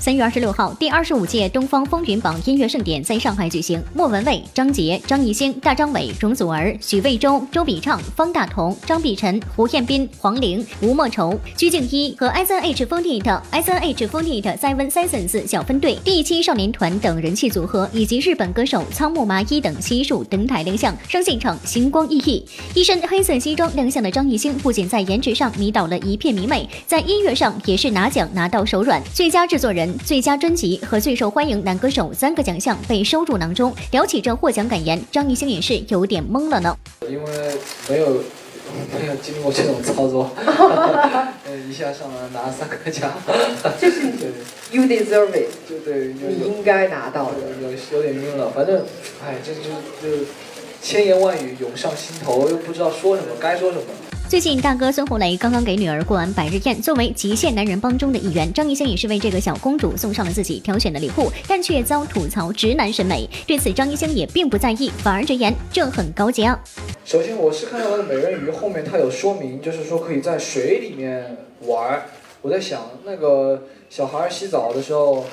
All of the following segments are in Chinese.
三月二十六号，第二十五届东方风云榜音乐盛典在上海举行。莫文蔚、张杰、张艺兴、大张伟、容祖儿、许魏洲、周笔畅、方大同、张碧晨、胡彦斌、黄龄、吴莫愁、鞠婧祎和 S N H Forty、S N H Forty、Seven Seasons 小分队、第七少年团等人气组合，以及日本歌手仓木麻衣等悉数登台亮相，让现场星光熠熠。一身黑色西装亮相的张艺兴，不仅在颜值上迷倒了一片迷妹，在音乐上也是拿奖拿到手软，最佳制作人。最佳专辑和最受欢迎男歌手三个奖项被收入囊中。聊起这获奖感言，张艺兴也是有点懵了呢。因为没有没有经过这种操作，一下上来拿三个奖，就是 you deserve it，就对，你应该拿到的。有有点晕了，反正，哎，这就就千言万语涌上心头，又不知道说什么，该说什么。最近，大哥孙红雷刚刚给女儿过完百日宴。作为极限男人帮中的一员，张艺兴也是为这个小公主送上了自己挑选的礼物，但却遭吐槽直男审美。对此，张艺兴也并不在意，反而直言这很高级啊。首先，我是看到那个美人鱼后面，它有说明，就是说可以在水里面玩。我在想，那个小孩洗澡的时候，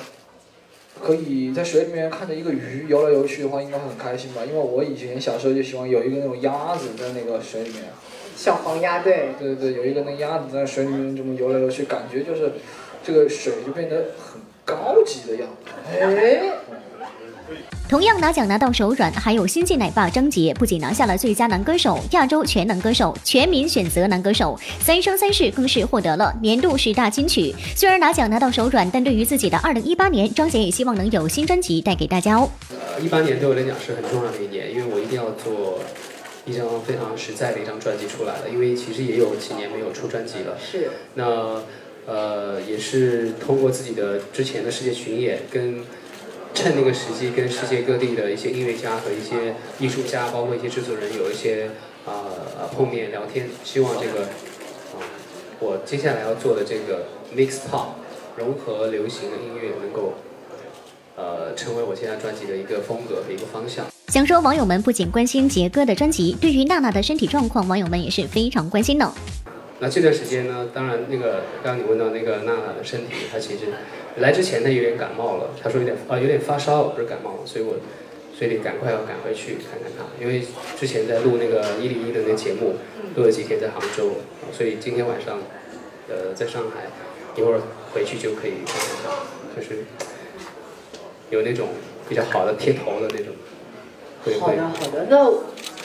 可以在水里面看着一个鱼游来游去的话，应该会很开心吧？因为我以前小时候就喜欢有一个那种鸭子在那个水里面。小黄鸭，对，对对对，有一个那鸭子在水里面这么游来游去，感觉就是这个水就变得很高级的样子。哎，同样拿奖拿到手软，还有新晋奶爸张杰，不仅拿下了最佳男歌手、亚洲全能歌手、全民选择男歌手，三生三世更是获得了年度十大金曲。虽然拿奖拿到手软，但对于自己的二零一八年，张杰也希望能有新专辑带给大家哦。呃，一八年对我来讲是很重要的一年，因为我一定要做。一张非常实在的一张专辑出来了，因为其实也有几年没有出专辑了。是。那呃，也是通过自己的之前的世界巡演，跟趁那个时机，跟世界各地的一些音乐家和一些艺术家，包括一些制作人有一些啊碰面聊天，希望这个啊我接下来要做的这个 mix pop 融合流行的音乐能够呃成为我现在专辑的一个风格和一个方向。想说，网友们不仅关心杰哥的专辑，对于娜娜的身体状况，网友们也是非常关心的。那这段时间呢，当然那个刚刚你问到那个娜娜的身体，她其实来之前她有点感冒了，她说有点啊有点发烧，不是感冒，所以我所以得赶快要赶回去看看她，因为之前在录那个一零一的那节目，录了几天在杭州，所以今天晚上呃在上海，一会儿回去就可以看看她，就是有那种比较好的贴头的那种。好的好的，那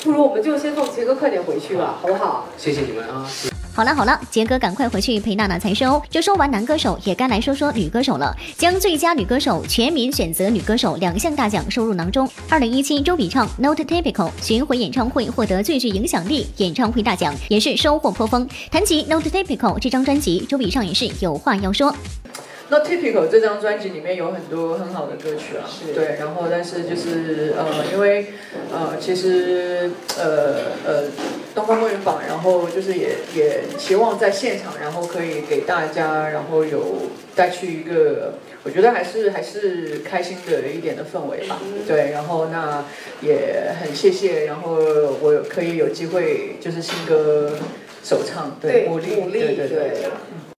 不如我们就先送杰哥快点回去吧，好不好？谢谢你们啊！好了好了，杰哥赶快回去陪娜娜才是哦。这说完男歌手，也该来说说女歌手了。将最佳女歌手、全民选择女歌手两项大奖收入囊中。二零一七周笔畅 Not Typical 巡回演唱会获得最具影响力演唱会大奖，也是收获颇丰。谈及 Not Typical 这张专辑，周笔畅也是有话要说。那 Typical 这张专辑里面有很多很好的歌曲啊，对，然后但是就是呃，因为呃，其实呃呃，东方风云榜，然后就是也也期望在现场，然后可以给大家，然后有带去一个，我觉得还是还是开心的一点的氛围吧，对，然后那也很谢谢，然后我可以有机会就是新歌首唱，对，鼓励，对对。对。